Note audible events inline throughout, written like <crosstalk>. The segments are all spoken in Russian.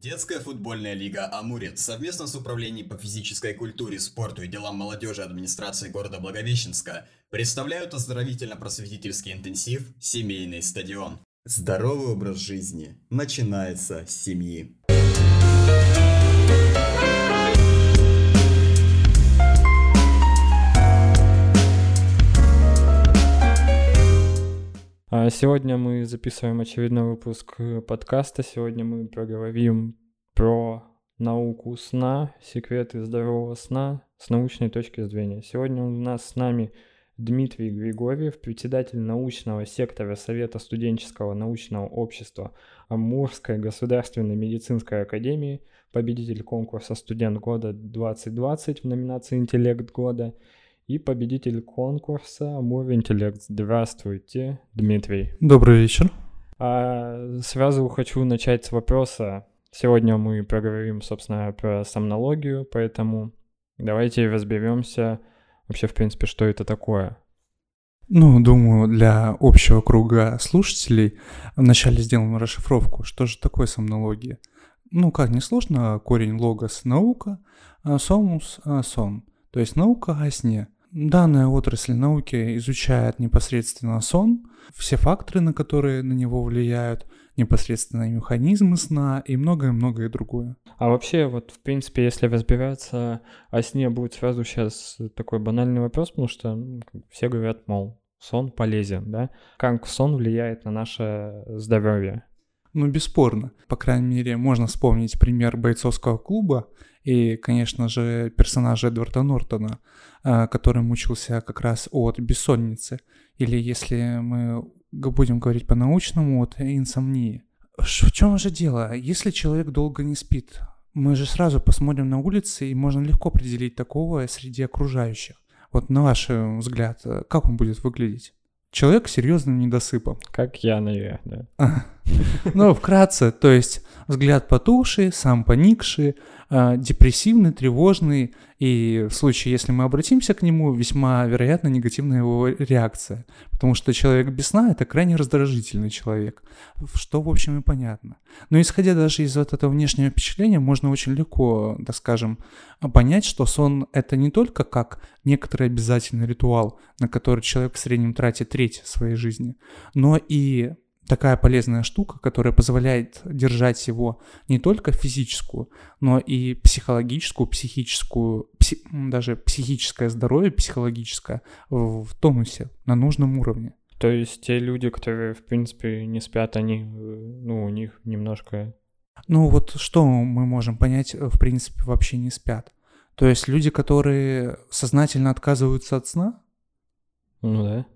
Детская футбольная лига «Амурец» совместно с Управлением по физической культуре, спорту и делам молодежи администрации города Благовещенска представляют оздоровительно-просветительский интенсив «Семейный стадион». Здоровый образ жизни начинается с семьи. Сегодня мы записываем очередной выпуск э, подкаста. Сегодня мы поговорим про науку сна, секреты здорового сна с научной точки зрения. Сегодня у нас с нами Дмитрий Григорьев, председатель научного сектора Совета студенческого научного общества Амурской государственной медицинской академии, победитель конкурса «Студент года 2020» в номинации «Интеллект года» и победитель конкурса Амур Интеллект. Здравствуйте, Дмитрий. Добрый вечер. А, сразу хочу начать с вопроса. Сегодня мы проговорим, собственно, про сомнологию, поэтому давайте разберемся вообще, в принципе, что это такое. Ну, думаю, для общего круга слушателей вначале сделаем расшифровку. Что же такое сомнология? Ну, как несложно, корень логос – наука, а сомус – сон. То есть наука о сне – Данная отрасль науки изучает непосредственно сон, все факторы, на которые на него влияют, непосредственно механизмы сна и многое-многое другое. А вообще, вот, в принципе, если разбираться о сне, будет сразу сейчас такой банальный вопрос, потому что все говорят, мол, сон полезен, да? Как сон влияет на наше здоровье? Ну, бесспорно. По крайней мере, можно вспомнить пример бойцовского клуба и, конечно же, персонажа Эдварда Нортона, а, который мучился как раз от бессонницы. Или, если мы будем говорить по-научному, от инсомнии. В чем же дело? Если человек долго не спит, мы же сразу посмотрим на улице, и можно легко определить такого среди окружающих. Вот на ваш взгляд, как он будет выглядеть? Человек серьезным недосыпом. Как я, наверное. Ну, вкратце, то есть взгляд потухший, сам поникший, а, депрессивный, тревожный, и в случае, если мы обратимся к нему, весьма вероятно негативная его реакция, потому что человек без сна – это крайне раздражительный человек, что, в общем, и понятно. Но исходя даже из вот этого внешнего впечатления, можно очень легко, так скажем, понять, что сон – это не только как некоторый обязательный ритуал, на который человек в среднем тратит треть своей жизни, но и такая полезная штука, которая позволяет держать его не только физическую, но и психологическую, психическую, пси, даже психическое здоровье, психологическое в, в тонусе, на нужном уровне. То есть те люди, которые, в принципе, не спят, они, ну, у них немножко... Ну вот что мы можем понять, в принципе, вообще не спят? То есть люди, которые сознательно отказываются от сна? Ну да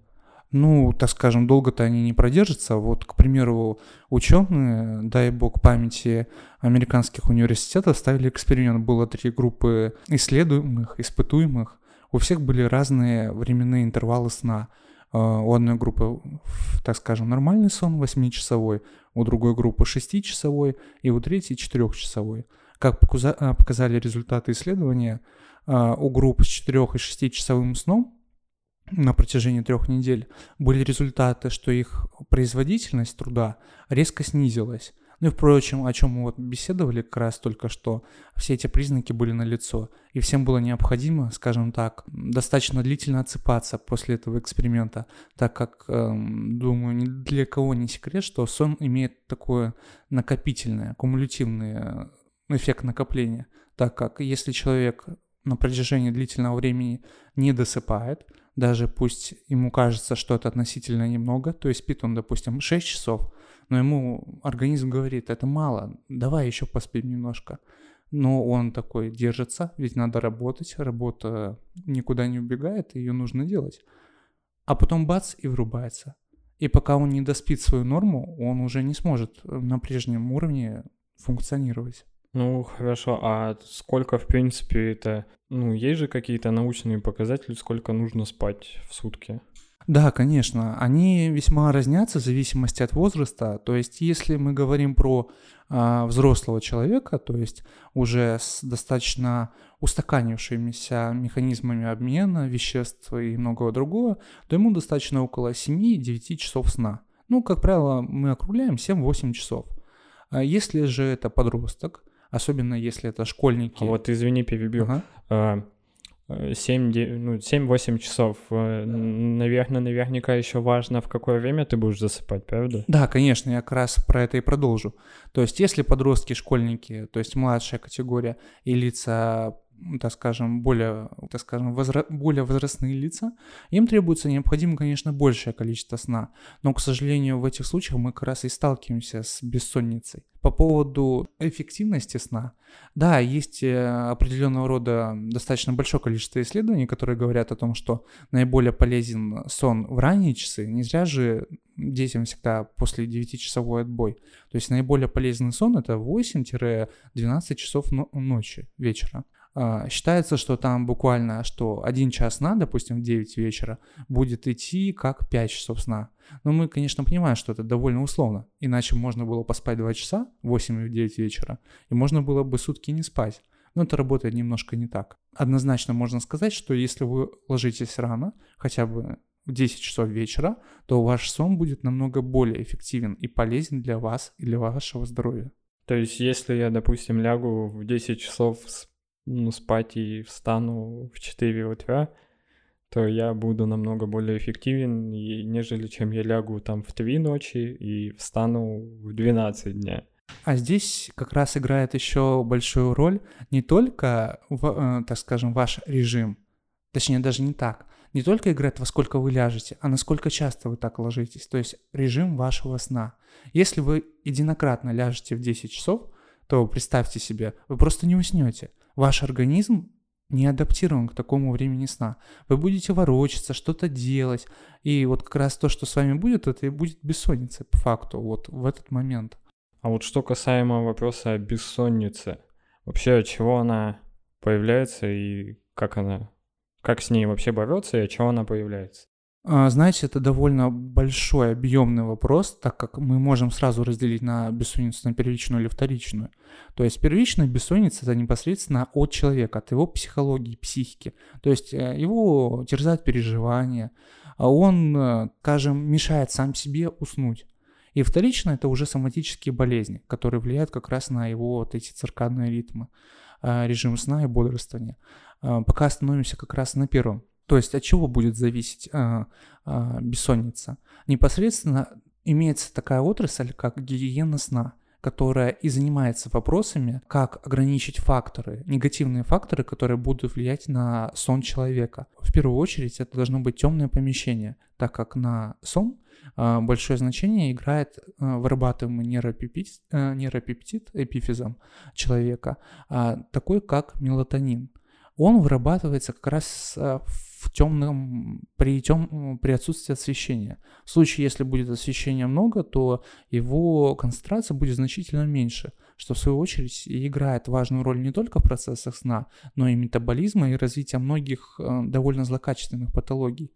ну, так скажем, долго-то они не продержатся. Вот, к примеру, ученые, дай бог памяти американских университетов, ставили эксперимент. Было три группы исследуемых, испытуемых. У всех были разные временные интервалы сна. А, у одной группы, так скажем, нормальный сон 8-часовой, у другой группы 6-часовой и у третьей 4-часовой. Как а, показали результаты исследования, а, у групп с 4 и 6-часовым сном на протяжении трех недель были результаты, что их производительность труда резко снизилась. Ну и, впрочем, о чем мы вот беседовали как раз только что, все эти признаки были налицо, и всем было необходимо, скажем так, достаточно длительно отсыпаться после этого эксперимента, так как, эм, думаю, ни для кого не секрет, что сон имеет такое накопительное, кумулятивный э, эффект накопления, так как если человек на протяжении длительного времени не досыпает, даже пусть ему кажется, что это относительно немного, то есть спит он, допустим, 6 часов, но ему организм говорит, это мало, давай еще поспим немножко. Но он такой держится, ведь надо работать, работа никуда не убегает, ее нужно делать. А потом бац и врубается. И пока он не доспит свою норму, он уже не сможет на прежнем уровне функционировать. Ну, хорошо, а сколько, в принципе, это... Ну, есть же какие-то научные показатели, сколько нужно спать в сутки? Да, конечно. Они весьма разнятся в зависимости от возраста. То есть, если мы говорим про э, взрослого человека, то есть уже с достаточно устаканившимися механизмами обмена веществ и многого другого, то ему достаточно около 7-9 часов сна. Ну, как правило, мы округляем 7-8 часов. А если же это подросток, особенно если это школьники... А вот извини, перебью. Ага. А, 7, ну, 7-8 часов. Э, Наверное, наверняка еще важно, в какое время ты будешь засыпать, правда? Да, конечно, я как раз про это и продолжу. То есть, если подростки, школьники, то есть младшая категория и лица так скажем, более, так скажем, возра- более возрастные лица, им требуется необходимо, конечно, большее количество сна. Но, к сожалению, в этих случаях мы как раз и сталкиваемся с бессонницей. По поводу эффективности сна, да, есть э, определенного рода достаточно большое количество исследований, которые говорят о том, что наиболее полезен сон в ранние часы. Не зря же детям всегда после 9-часовой отбой. То есть наиболее полезный сон это 8-12 часов ночи, вечера. А, считается, что там буквально, что один час сна, допустим, в 9 вечера, будет идти как 5 часов сна. Но мы, конечно, понимаем, что это довольно условно. Иначе можно было поспать 2 часа, 8 и 9 вечера, и можно было бы сутки не спать. Но это работает немножко не так. Однозначно можно сказать, что если вы ложитесь рано, хотя бы в 10 часов вечера, то ваш сон будет намного более эффективен и полезен для вас и для вашего здоровья. То есть, если я, допустим, лягу в 10 часов ну, спать и встану в 4 утра, то я буду намного более эффективен, и, нежели чем я лягу там в 3 ночи и встану в 12 дня. А здесь как раз играет еще большую роль не только, э, так скажем, ваш режим, точнее даже не так, не только играет во сколько вы ляжете, а насколько часто вы так ложитесь, то есть режим вашего сна. Если вы единократно ляжете в 10 часов, то представьте себе, вы просто не уснете. Ваш организм не адаптирован к такому времени сна. Вы будете ворочаться, что-то делать. И вот как раз то, что с вами будет, это и будет бессонница по факту вот в этот момент. А вот что касаемо вопроса о бессоннице, вообще от чего она появляется и как она, как с ней вообще бороться и от чего она появляется? А, знаете, это довольно большой объемный вопрос, так как мы можем сразу разделить на бессонницу на первичную или вторичную. То есть первичная бессонница это непосредственно от человека, от его психологии, психики. То есть э, его терзают переживания, а он, э, скажем, мешает сам себе уснуть. И вторично это уже соматические болезни, которые влияют как раз на его вот эти циркадные ритмы, а, режим сна и бодрствования. А, пока остановимся как раз на первом. То есть от чего будет зависеть а, а, бессонница? Непосредственно имеется такая отрасль, как гигиена сна которая и занимается вопросами, как ограничить факторы, негативные факторы, которые будут влиять на сон человека. В первую очередь это должно быть темное помещение, так как на сон а, большое значение играет а, вырабатываемый нейропептид, а, нейропептид эпифизом человека, такой как мелатонин. Он вырабатывается как раз в в темном, при, тем, при отсутствии освещения. В случае, если будет освещения много, то его концентрация будет значительно меньше, что в свою очередь играет важную роль не только в процессах сна, но и метаболизма и развития многих э, довольно злокачественных патологий.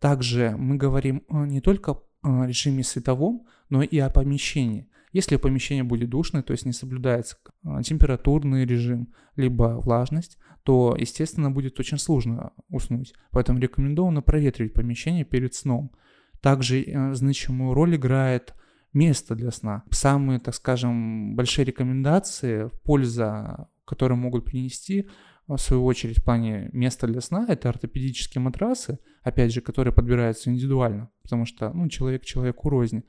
Также мы говорим э, не только о режиме световом, но и о помещении. Если помещение будет душное, то есть не соблюдается а, температурный режим, либо влажность, то, естественно, будет очень сложно уснуть. Поэтому рекомендовано проветривать помещение перед сном. Также э, значимую роль играет место для сна. Самые, так скажем, большие рекомендации, польза, которые могут принести, в свою очередь, в плане места для сна, это ортопедические матрасы, опять же, которые подбираются индивидуально, потому что ну, человек человеку рознь,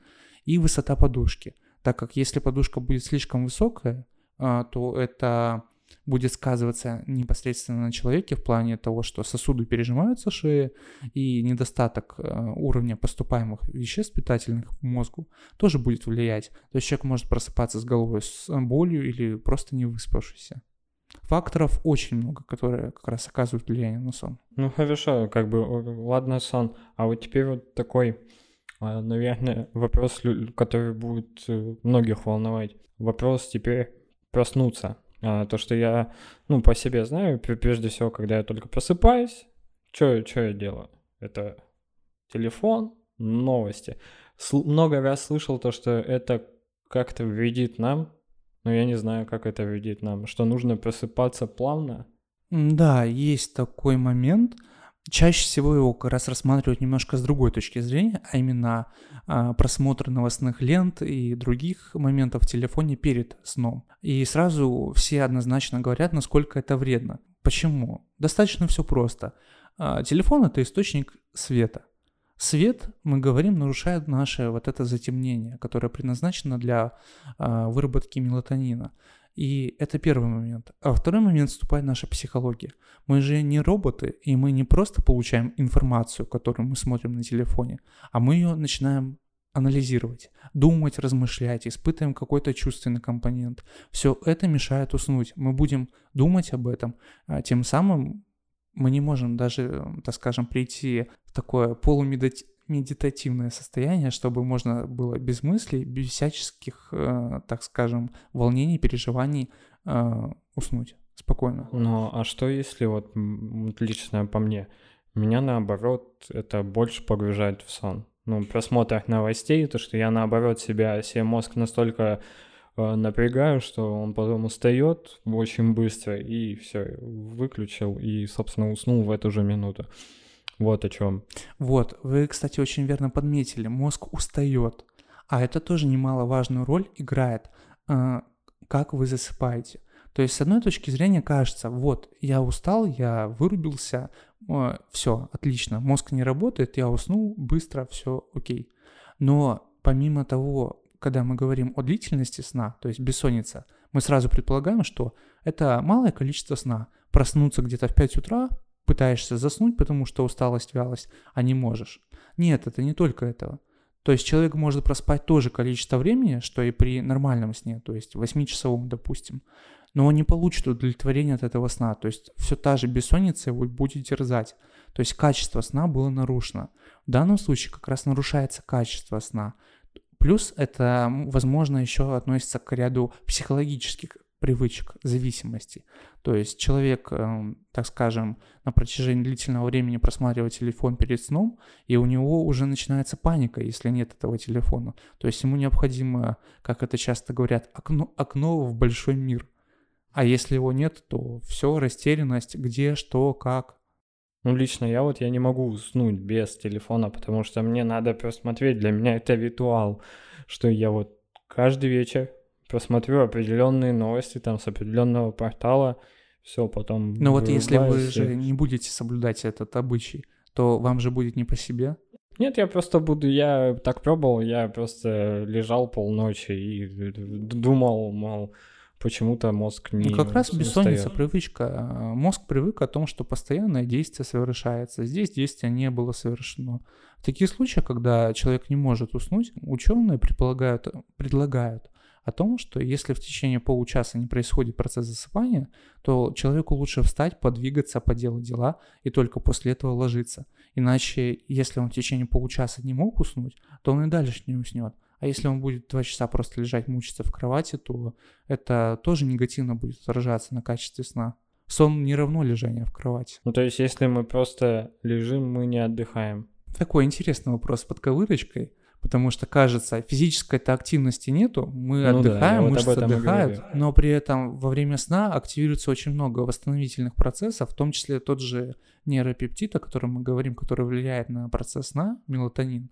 и высота подушки так как если подушка будет слишком высокая, а, то это будет сказываться непосредственно на человеке в плане того, что сосуды пережимаются шеи и недостаток а, уровня поступаемых веществ питательных в мозгу тоже будет влиять. То есть человек может просыпаться с головой с болью или просто не выспавшийся. Факторов очень много, которые как раз оказывают влияние на сон. Ну хорошо, как бы, ладно сон, а вот теперь вот такой наверное, вопрос, который будет э, многих волновать. Вопрос теперь проснуться. А, то, что я, ну, по себе знаю, прежде всего, когда я только просыпаюсь, что я делаю? Это телефон, новости. С- много раз слышал то, что это как-то вредит нам, но я не знаю, как это вредит нам, что нужно просыпаться плавно. Да, есть такой момент – чаще всего его как раз рассматривают немножко с другой точки зрения, а именно а, просмотр новостных лент и других моментов в телефоне перед сном. И сразу все однозначно говорят, насколько это вредно. Почему? Достаточно все просто. А, телефон это источник света. Свет, мы говорим, нарушает наше вот это затемнение, которое предназначено для а, выработки мелатонина. И это первый момент. А второй момент вступает наша психология. Мы же не роботы, и мы не просто получаем информацию, которую мы смотрим на телефоне, а мы ее начинаем анализировать, думать, размышлять, испытываем какой-то чувственный компонент. Все это мешает уснуть. Мы будем думать об этом, а тем самым мы не можем даже, так скажем, прийти в такое полумедитативное медитативное состояние, чтобы можно было без мыслей, без всяческих, э, так скажем, волнений, переживаний э, уснуть спокойно. Ну, а что если вот лично по мне, меня наоборот это больше погружает в сон? Ну, просмотр новостей, то, что я наоборот себя, себе мозг настолько э, напрягаю, что он потом устает очень быстро и все, выключил и, собственно, уснул в эту же минуту. Вот о чем. Вот, вы, кстати, очень верно подметили, мозг устает. А это тоже немаловажную роль играет, э, как вы засыпаете. То есть, с одной точки зрения, кажется, вот, я устал, я вырубился, э, все, отлично, мозг не работает, я уснул, быстро, все окей. Но помимо того, когда мы говорим о длительности сна, то есть бессонница, мы сразу предполагаем, что это малое количество сна. Проснуться где-то в 5 утра, пытаешься заснуть, потому что усталость, вялость, а не можешь. Нет, это не только этого. То есть человек может проспать то же количество времени, что и при нормальном сне, то есть 8-часовом, допустим, но он не получит удовлетворения от этого сна. То есть все та же бессонница его будет терзать. То есть качество сна было нарушено. В данном случае как раз нарушается качество сна. Плюс это, возможно, еще относится к ряду психологических привычек, зависимостей. То есть человек, эм, так скажем, на протяжении длительного времени просматривает телефон перед сном, и у него уже начинается паника, если нет этого телефона. То есть ему необходимо, как это часто говорят, окно, окно в большой мир. А если его нет, то все, растерянность, где, что, как. Ну, лично я вот, я не могу уснуть без телефона, потому что мне надо просмотреть, для меня это ритуал, что я вот каждый вечер посмотрю определенные новости там с определенного портала, все, потом... Ну вот если вы же не будете соблюдать этот обычай, то вам же будет не по себе. Нет, я просто буду, я так пробовал, я просто лежал полночи и думал, мол, почему-то мозг не Ну как раз бессонница, привычка. Мозг привык о том, что постоянное действие совершается. Здесь действие не было совершено. В таких случаях, когда человек не может уснуть, ученые предполагают, предлагают о том, что если в течение получаса не происходит процесс засыпания, то человеку лучше встать, подвигаться, поделать дела и только после этого ложиться. Иначе, если он в течение получаса не мог уснуть, то он и дальше не уснет. А если он будет два часа просто лежать, мучиться в кровати, то это тоже негативно будет отражаться на качестве сна. Сон не равно лежанию в кровати. Ну, то есть, если мы просто лежим, мы не отдыхаем. Такой интересный вопрос под ковырочкой. Потому что, кажется, физической-то активности нету, мы ну отдыхаем, да, мышцы вот отдыхают, но при этом во время сна активируется очень много восстановительных процессов, в том числе тот же нейропептид, о котором мы говорим, который влияет на процесс сна, мелатонин.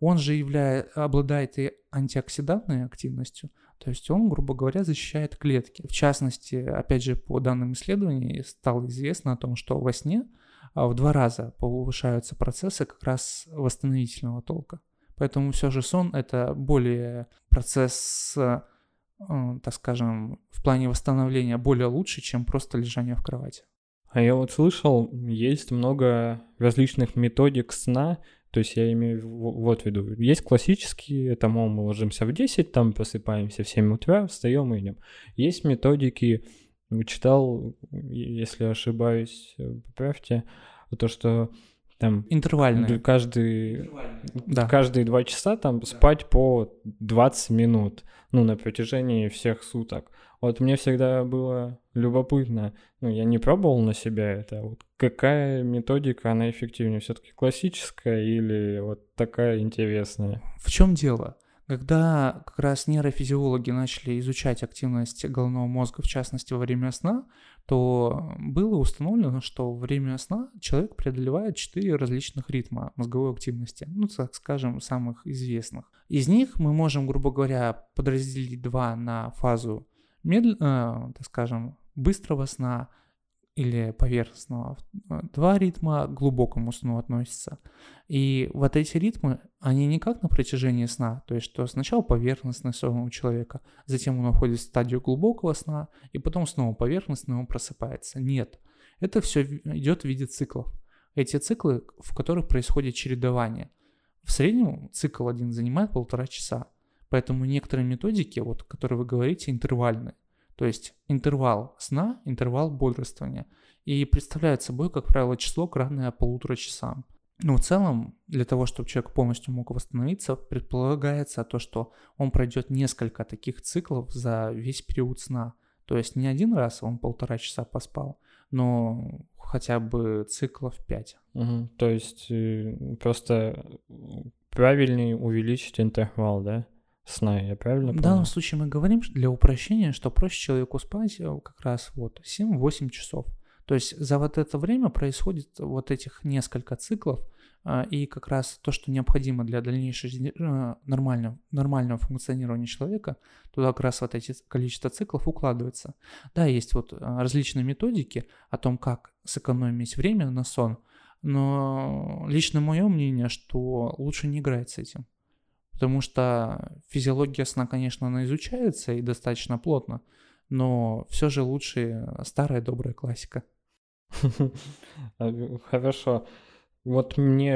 Он же являет, обладает и антиоксидантной активностью, то есть он, грубо говоря, защищает клетки. В частности, опять же, по данным исследований стало известно о том, что во сне а, в два раза повышаются процессы как раз восстановительного толка. Поэтому все же сон это более процесс, э, так скажем, в плане восстановления более лучше, чем просто лежание в кровати. А я вот слышал, есть много различных методик сна, то есть я имею вот в виду, есть классические, это, мол, мы ложимся в 10, там просыпаемся в 7 утра, встаем и идем. Есть методики, читал, если ошибаюсь, поправьте, то, что там интервальные. Каждый, да. каждые два часа там да. спать по 20 минут, ну, на протяжении всех суток. Вот мне всегда было любопытно, ну, я не пробовал на себя это, вот какая методика, она эффективнее, все-таки классическая или вот такая интересная? В чем дело? Когда как раз нейрофизиологи начали изучать активность головного мозга, в частности во время сна, то было установлено, что во время сна человек преодолевает четыре различных ритма мозговой активности, ну, так скажем, самых известных. Из них мы можем, грубо говоря, подразделить два на фазу, медл... э, так скажем, быстрого сна или поверхностного. Два ритма к глубокому сну относятся. И вот эти ритмы, они не как на протяжении сна, то есть что сначала поверхностный сон у человека, затем он уходит в стадию глубокого сна, и потом снова поверхностный он просыпается. Нет, это все идет в виде циклов. Эти циклы, в которых происходит чередование. В среднем цикл один занимает полтора часа. Поэтому некоторые методики, вот, которые вы говорите, интервальные. То есть интервал сна, интервал бодрствования. И представляет собой, как правило, число равное полутора часам. Но в целом, для того, чтобы человек полностью мог восстановиться, предполагается то, что он пройдет несколько таких циклов за весь период сна. То есть не один раз он полтора часа поспал, но хотя бы циклов пять. Угу. То есть э, просто правильнее увеличить интервал, да? Сна, я правильно понял? В данном случае мы говорим для упрощения, что проще человеку спать э, как раз вот 7-8 часов. То есть за вот это время происходит вот этих несколько циклов, а, и как раз то, что необходимо для дальнейшего э, нормального, нормального функционирования человека, туда как раз вот эти количество циклов укладывается. Да, есть вот э, различные методики о том, как сэкономить время на сон, но лично мое мнение, что лучше не играть с этим. Потому что физиология сна, конечно, она изучается и достаточно плотно, но все же лучше старая добрая классика. <laughs> Хорошо. Вот мне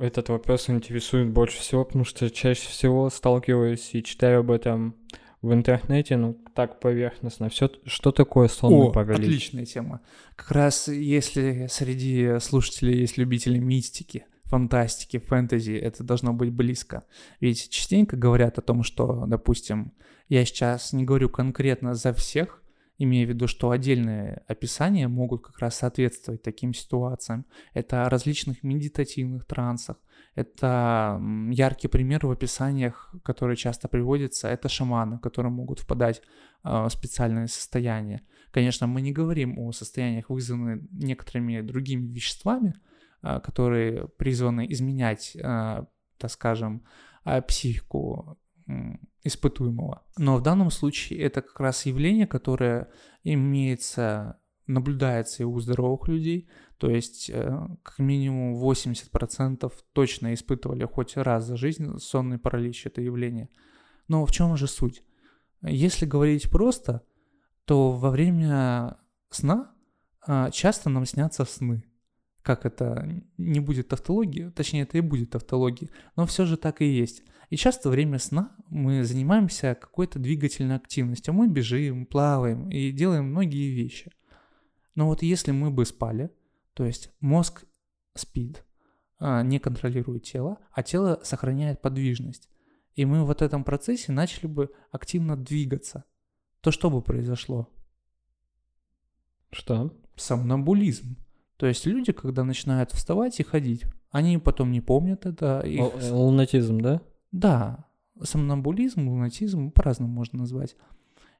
этот вопрос интересует больше всего, потому что чаще всего сталкиваюсь и читаю об этом в интернете, ну, так поверхностно. Все, что такое сонный О, паралич? отличная тема. Как раз если среди слушателей есть любители мистики, фантастики, фэнтези, это должно быть близко. Ведь частенько говорят о том, что, допустим, я сейчас не говорю конкретно за всех, имея в виду, что отдельные описания могут как раз соответствовать таким ситуациям. Это о различных медитативных трансах, это яркий пример в описаниях, которые часто приводятся, это шаманы, которые могут впадать а, в специальные состояния. Конечно, мы не говорим о состояниях, вызванных некоторыми другими веществами, которые призваны изменять, а, так скажем, а, психику испытуемого. Но в данном случае это как раз явление, которое имеется, наблюдается и у здоровых людей, то есть э, как минимум 80% точно испытывали хоть раз за жизнь сонный паралич, это явление. Но в чем же суть? Если говорить просто, то во время сна часто нам снятся сны как это, не будет тавтологии, точнее это и будет тавтология, но все же так и есть. И часто во время сна мы занимаемся какой-то двигательной активностью, мы бежим, плаваем и делаем многие вещи. Но вот если мы бы спали, то есть мозг спит, а, не контролирует тело, а тело сохраняет подвижность, и мы в вот этом процессе начали бы активно двигаться, то что бы произошло? Что? Сомнамбулизм. То есть люди, когда начинают вставать и ходить, они потом не помнят это. Их... Лунатизм, да? Да, сомнамбулизм, лунатизм по-разному можно назвать.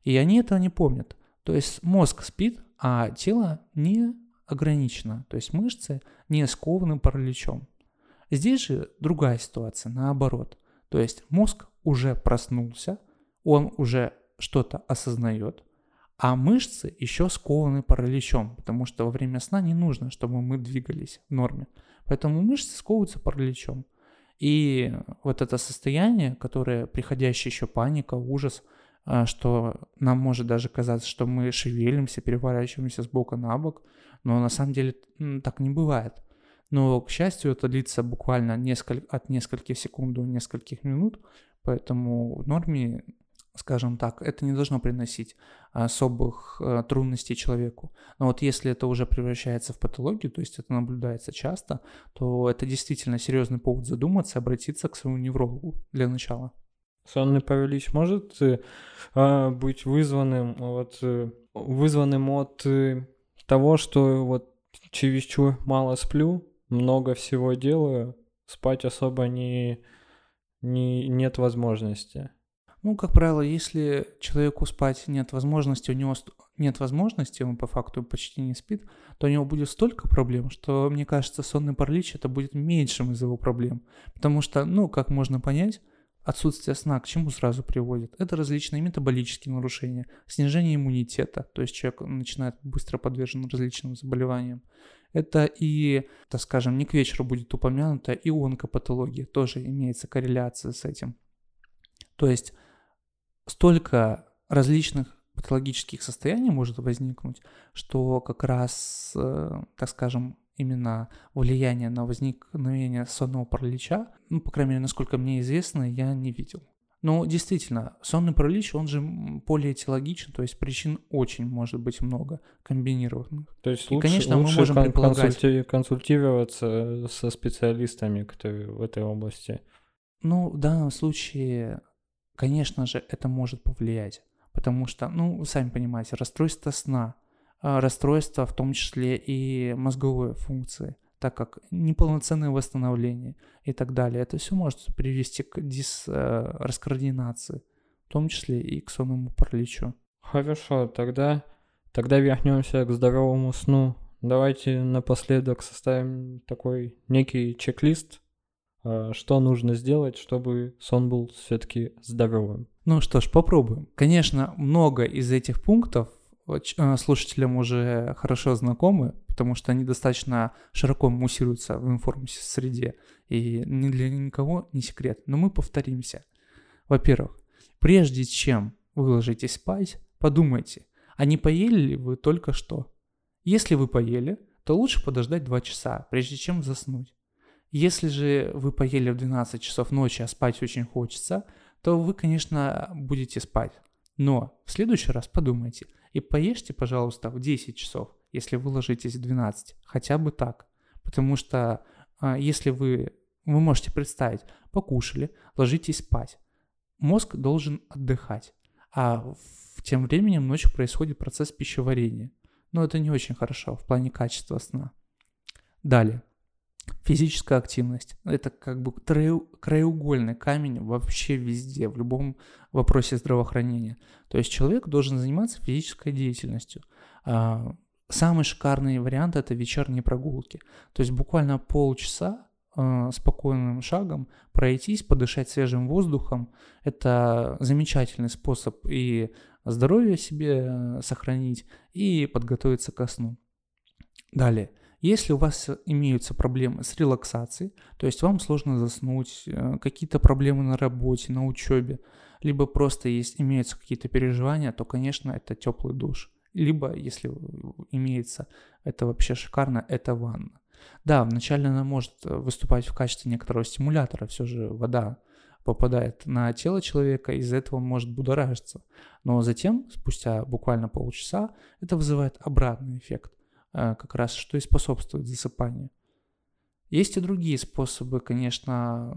И они это не помнят. То есть мозг спит, а тело не ограничено. То есть мышцы не скованы параличом. Здесь же другая ситуация, наоборот. То есть мозг уже проснулся, он уже что-то осознает, а мышцы еще скованы параличом, потому что во время сна не нужно, чтобы мы двигались в норме. Поэтому мышцы сковываются параличом. И вот это состояние, которое приходящая еще паника, ужас, а, что нам может даже казаться, что мы шевелимся, переворачиваемся с бока на бок, но на самом деле так не бывает. Но, к счастью, это длится буквально несколько, от нескольких секунд до нескольких минут, поэтому в норме скажем так, это не должно приносить особых э, трудностей человеку. Но вот если это уже превращается в патологию, то есть это наблюдается часто, то это действительно серьезный повод задуматься, обратиться к своему неврологу для начала. Сонный паралич может э, а, быть вызванным вот э, вызванным от того, что вот чересчур мало сплю, много всего делаю, спать особо не не, нет возможности. Ну, как правило, если человеку спать нет возможности, у него нет возможности, он по факту почти не спит, то у него будет столько проблем, что, мне кажется, сонный паралич это будет меньшим из его проблем. Потому что, ну, как можно понять, отсутствие сна к чему сразу приводит? Это различные метаболические нарушения, снижение иммунитета, то есть человек начинает быстро подвержен различным заболеваниям. Это и, так скажем, не к вечеру будет упомянута и онкопатология, тоже имеется корреляция с этим. То есть столько различных патологических состояний может возникнуть, что как раз, э, так скажем, именно влияние на возникновение сонного паралича, ну, по крайней мере, насколько мне известно, я не видел. Но действительно, сонный паралич, он же полиэтиологичен, то есть причин очень может быть много комбинированных. То есть лучше, И, конечно, лучше мы можем кон- предполагать... консульти- консультироваться со специалистами, которые в этой области. Ну, в данном случае, конечно же, это может повлиять. Потому что, ну, сами понимаете, расстройство сна, а, расстройства в том числе и мозговые функции – так как неполноценное восстановление и так далее. Это все может привести к дисраскоординации, в том числе и к сонному параличу. Хорошо, тогда, тогда вернемся к здоровому сну. Давайте напоследок составим такой некий чек-лист, что нужно сделать, чтобы сон был все-таки здоровым. Ну что ж, попробуем. Конечно, много из этих пунктов а, слушателям уже хорошо знакомы, потому что они достаточно широко муссируются в информ-среде, и ни для никого не секрет. Но мы повторимся. Во-первых, прежде чем вы ложитесь спать, подумайте, а не поели ли вы только что? Если вы поели, то лучше подождать 2 часа, прежде чем заснуть. Если же вы поели в 12 часов ночи, а спать очень хочется, то вы, конечно, будете спать. Но в следующий раз подумайте и поешьте, пожалуйста, в 10 часов, если вы ложитесь в 12, хотя бы так. Потому что а, если вы, вы можете представить, покушали, ложитесь спать, мозг должен отдыхать, а в, тем временем ночью происходит процесс пищеварения. Но это не очень хорошо в плане качества сна. Далее. Физическая активность. Это как бы краеугольный камень вообще везде, в любом вопросе здравоохранения. То есть человек должен заниматься физической деятельностью. А, самый шикарный вариант это вечерние прогулки. То есть буквально полчаса э, спокойным шагом пройтись, подышать свежим воздухом. Это замечательный способ и здоровье себе э, сохранить, и подготовиться ко сну. Далее. Если у вас имеются проблемы с релаксацией, то есть вам сложно заснуть, э, какие-то проблемы на работе, на учебе, либо просто есть, имеются какие-то переживания, то, конечно, это теплый душ. Либо, если имеется, это вообще шикарно, это ванна. Да, вначале она может выступать в качестве некоторого стимулятора, все же вода попадает на тело человека, из-за этого он может будоражиться. Но затем, спустя буквально полчаса, это вызывает обратный эффект. Э, как раз что и способствует засыпанию. Есть и другие способы, конечно,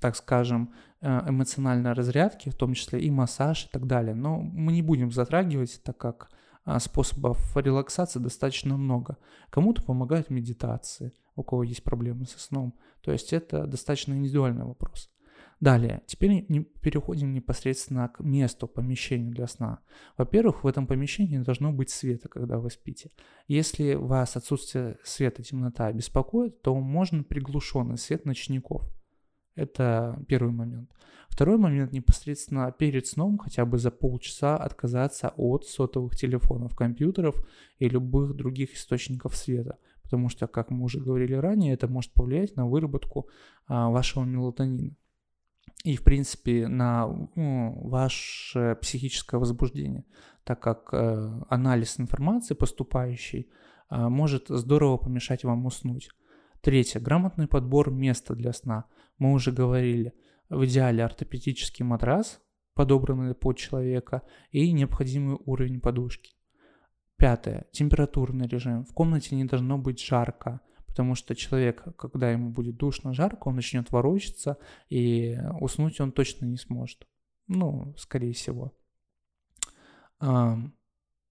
так скажем, э, эмоциональной разрядки, в том числе и массаж и так далее. Но мы не будем затрагивать, так как а, способов релаксации достаточно много. Кому-то помогают медитации, у кого есть проблемы со сном. То есть это достаточно индивидуальный вопрос. Далее, теперь переходим непосредственно к месту, помещению для сна. Во-первых, в этом помещении должно быть света, когда вы спите. Если вас отсутствие света, темнота беспокоит, то можно приглушенный свет ночников. Это первый момент. Второй момент непосредственно перед сном хотя бы за полчаса отказаться от сотовых телефонов, компьютеров и любых других источников света. Потому что, как мы уже говорили ранее, это может повлиять на выработку а, вашего мелатонина и, в принципе, на ну, ваше психическое возбуждение, так как э, анализ информации поступающей э, может здорово помешать вам уснуть. Третье. Грамотный подбор места для сна. Мы уже говорили, в идеале ортопедический матрас, подобранный под человека, и необходимый уровень подушки. Пятое. Температурный режим. В комнате не должно быть жарко потому что человек, когда ему будет душно, жарко, он начнет ворочаться, и уснуть он точно не сможет. Ну, скорее всего.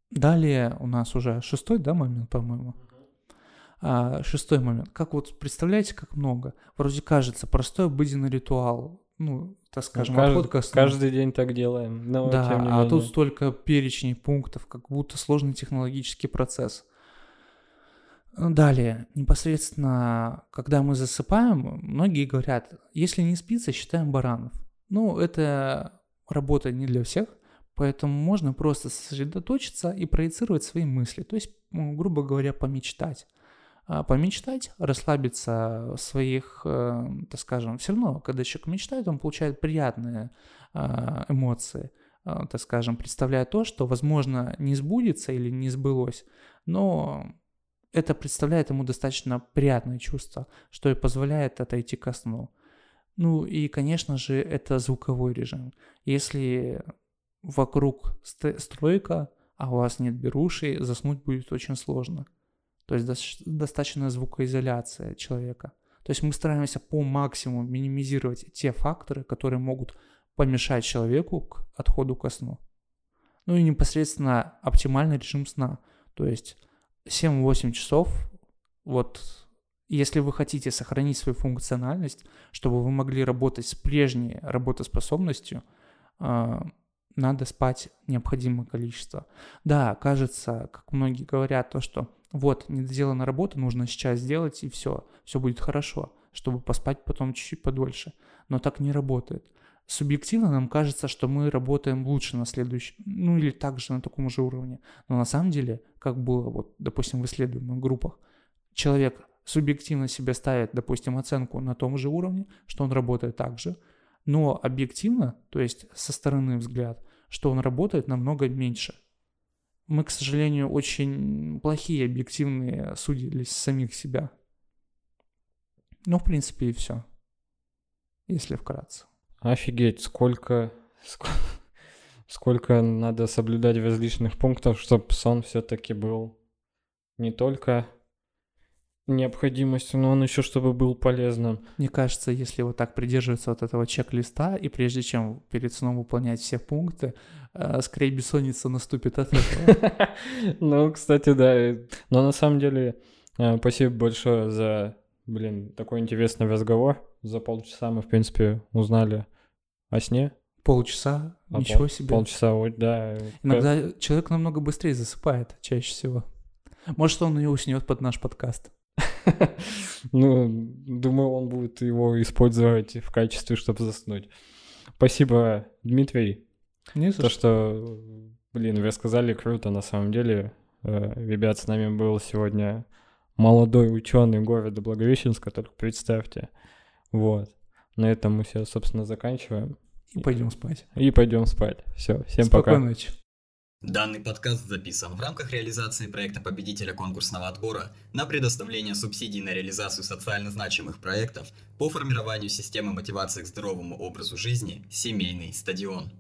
Далее у нас уже шестой, да, момент, по-моему. А, шестой момент. Как вот представляете, как много? Вроде кажется, простой обыденный ритуал. Ну, так скажем, ну, отход ко сну. Каждый день так делаем. Но да, а тут столько перечней пунктов, как будто сложный технологический процесс. Далее, непосредственно, когда мы засыпаем, многие говорят, если не спится, считаем баранов. Ну, это работа не для всех, поэтому можно просто сосредоточиться и проецировать свои мысли, то есть, грубо говоря, помечтать. А, помечтать, расслабиться в своих, э, так скажем, все равно, когда человек мечтает, он получает приятные а, эмоции, а, так скажем, представляя то, что, возможно, не сбудется или не сбылось, но это представляет ему достаточно приятное чувство, что и позволяет отойти ко сну. Ну и, конечно же, это звуковой режим. Если вокруг стройка, а у вас нет беруши, заснуть будет очень сложно – то есть достаточно звукоизоляция человека. То есть мы стараемся по максимуму минимизировать те факторы, которые могут помешать человеку к отходу ко сну. Ну и непосредственно оптимальный режим сна. То есть 7-8 часов, вот если вы хотите сохранить свою функциональность, чтобы вы могли работать с прежней работоспособностью, а, надо спать необходимое количество. Да, кажется, как многие говорят, то, что вот, недоделанная работа, нужно сейчас сделать, и все, все будет хорошо, чтобы поспать потом чуть-чуть подольше. Но так не работает. Субъективно нам кажется, что мы работаем лучше на следующем, ну или также на таком же уровне. Но на самом деле, как было, вот, допустим, в исследуемых группах, человек субъективно себе ставит, допустим, оценку на том же уровне, что он работает так же, но объективно, то есть со стороны взгляд, что он работает намного меньше – мы, к сожалению, очень плохие объективные судили самих себя. Ну, в принципе, и все. Если вкратце. Офигеть, сколько, сколько, <laughs> сколько надо соблюдать различных пунктов, чтобы сон все-таки был не только необходимостью, но он еще чтобы был полезным. Мне кажется, если вот так придерживаться вот этого чек-листа, и прежде чем перед сном выполнять все пункты, э, скорее бессонница наступит от этого. <laughs> Ну, кстати, да. Но на самом деле, э, спасибо большое за, блин, такой интересный разговор. За полчаса мы, в принципе, узнали о сне. Полчаса? А Ничего пол, себе. Полчаса, вот, да. Иногда человек намного быстрее засыпает, чаще всего. Может, он и уснет под наш подкаст. <laughs> Ну, думаю, он будет его использовать в качестве, чтобы заснуть. Спасибо, Дмитрий. Не за То, что, блин, вы сказали круто на самом деле. Э, ребят, с нами был сегодня молодой ученый города Благовещенска, только представьте. Вот. На этом мы все, собственно, заканчиваем. И пойдем спать. И пойдем спать. Все, всем Спокойной пока. ночи. Данный подкаст записан в рамках реализации проекта победителя конкурсного отбора на предоставление субсидий на реализацию социально значимых проектов по формированию системы мотивации к здоровому образу жизни «Семейный стадион».